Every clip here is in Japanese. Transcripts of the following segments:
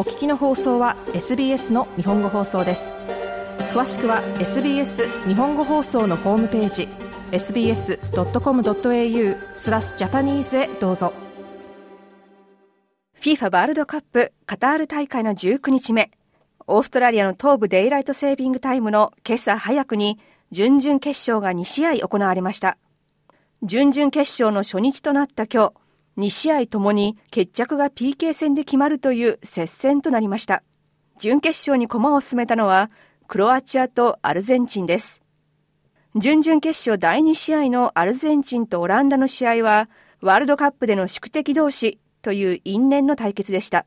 お聞きの放送は SBS の日本語放送です。詳しくは SBS 日本語放送のホームページ sbs.com.au スラスジャパニーズへどうぞ。FIFA ワールドカップカタール大会の19日目オーストラリアの東部デイライトセービングタイムの今朝早くに準々決勝が2試合行われました。準々決勝の初日となった今日2試合ともに決着が PK 戦で決まるという接戦となりました準決勝に駒を進めたのはクロアチアとアルゼンチンです準々決勝第2試合のアルゼンチンとオランダの試合は、ワールドカップでの宿敵同士という因縁の対決でした。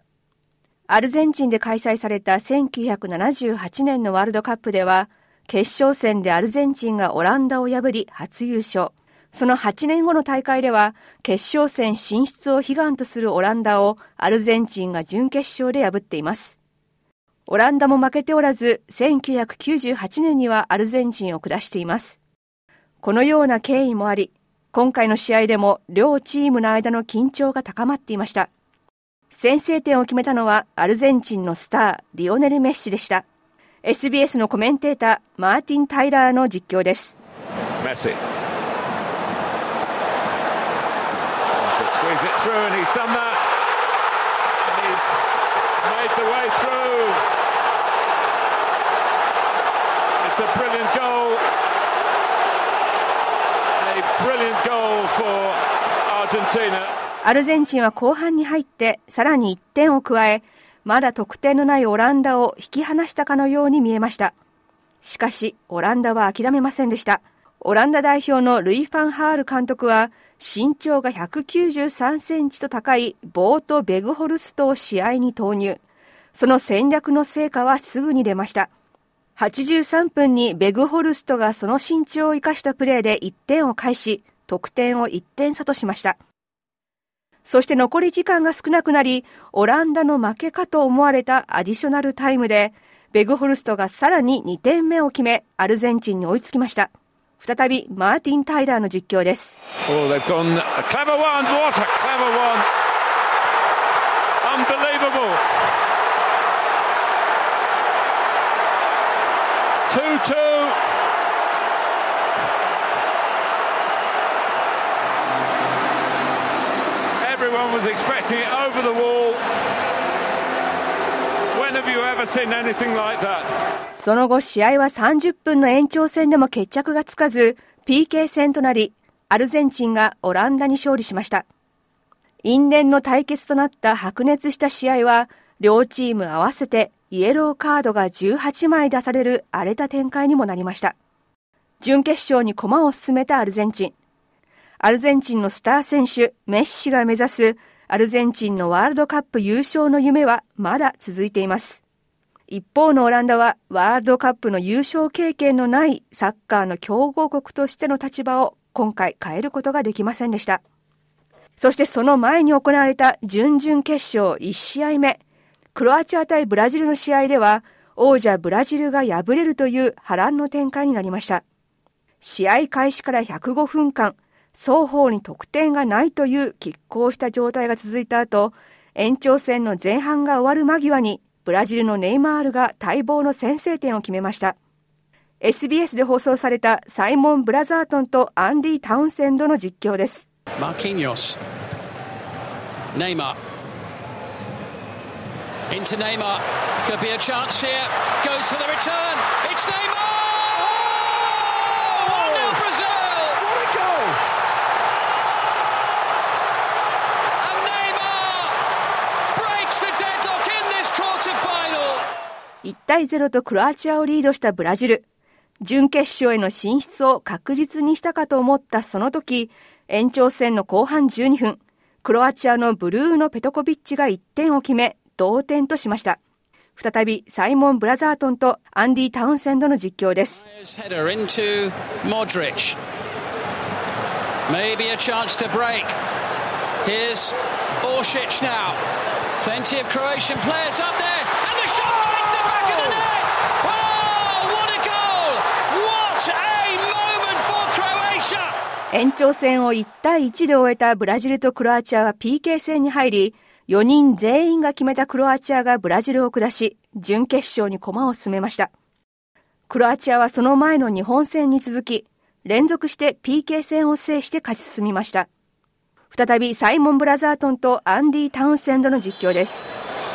アルゼンチンで開催された1978年のワールドカップでは、決勝戦でアルゼンチンがオランダを破り初優勝。その8年後の大会では、決勝戦進出を悲願とするオランダをアルゼンチンが準決勝で破っています。オランダも負けておらず、1998年にはアルゼンチンを下しています。このような経緯もあり、今回の試合でも両チームの間の緊張が高まっていました。先制点を決めたのはアルゼンチンのスター、リオネル・メッシでした。SBS のコメンテーター、マーティン・タイラーの実況です。メッシ squeeze it through and he's done that. And he's made the way through. It's a brilliant goal. A brilliant goal for Argentina. アルゼンチンは後半に入ってさらに1点を加え、まだ得点のないオランダを引き離したかのように見えました。しかし、オランダは諦めませんでした。オランダ代表のルイ・ファンハール監督は、身長が193センチと高いボート・ベグホルストを試合に投入。その戦略の成果はすぐに出ました。83分にベグホルストがその身長を生かしたプレーで1点を返し、得点を1点差としました。そして残り時間が少なくなり、オランダの負けかと思われたアディショナルタイムで、ベグホルストがさらに2点目を決め、アルゼンチンに追いつきました。再びマーティン・タイラーの実況です。Oh, they've gone, a clever one, what a clever one. Unbelievable. 2-2. Everyone was expecting it over the wall. その後試合は30分の延長戦でも決着がつかず PK 戦となりアルゼンチンがオランダに勝利しました。因縁の対決となった白熱した試合は両チーム合わせてイエローカードが18枚出される荒れた展開にもなりました。準決勝に駒を進めたアルゼンチン。アルゼンチンのスター選手メッシが目指すアルゼンチンのワールドカップ優勝の夢はまだ続いています。一方のオランダはワールドカップの優勝経験のないサッカーの強豪国としての立場を今回変えることができませんでした。そしてその前に行われた準々決勝1試合目、クロアチア対ブラジルの試合では王者ブラジルが敗れるという波乱の展開になりました。試合開始から105分間、双方に得点がないという拮抗した状態が続いた後、延長戦の前半が終わる間際に、ブラジルのネイマールが待望の先制点を決めました。SBS で放送されたサイモン・ブラザートンとアンディ・タウンセンドの実況です。マーキニョス、ネイマー、into Neymar, could be a chance here, goes for the return, it's Neymar! 対0とクロアチアをリードしたブラジル。準決勝への進出を確実にしたかと思ったその時、延長戦の後半12分、クロアチアのブルーノ・ペトコビッチが1点を決め、同点としました。再びサイモン・ブラザートンとアンディ・タウンセンドの実況です。Here's Orsic now. Plenty of Croatian players up there. 延長戦を1対1で終えたブラジルとクロアチアは PK 戦に入り、4人全員が決めたクロアチアがブラジルを下し、準決勝に駒を進めました。クロアチアはその前の日本戦に続き、連続して PK 戦を制して勝ち進みました。再びサイモン・ブラザートンとアンディ・タウンセンドの実況です。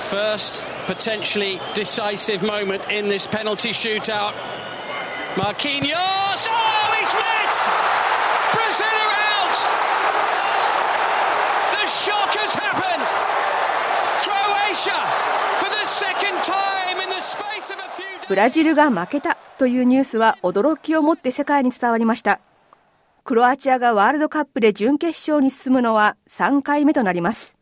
First potentially decisive moment in this penalty shootout. Marquinhos! Oh, he's missed! Brazil are out! The shock has happened! Croatia, for the second time in the space of a few days... ブラジルが負けたというニュースは驚きをもって世界に伝わりました。クロアチアがワールドカップで準決勝に進むのは3回目となります。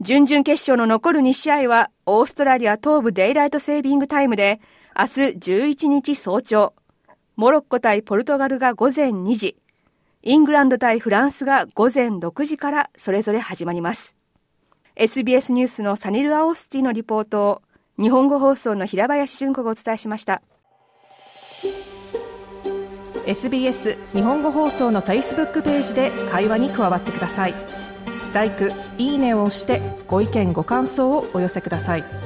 準々決勝の残る2試合は、オーストラリア東部デイライトセービングタイムで、明日11日早朝、モロッコ対ポルトガルが午前2時、イングランド対フランスが午前6時からそれぞれ始まります。SBS ニュースのサニル・アオスティのリポートを、日本語放送の平林純子がお伝えしました。SBS 日本語放送の f a c e b o o ページで会話に加わってください。「LIKE」「いいね」を押してご意見ご感想をお寄せください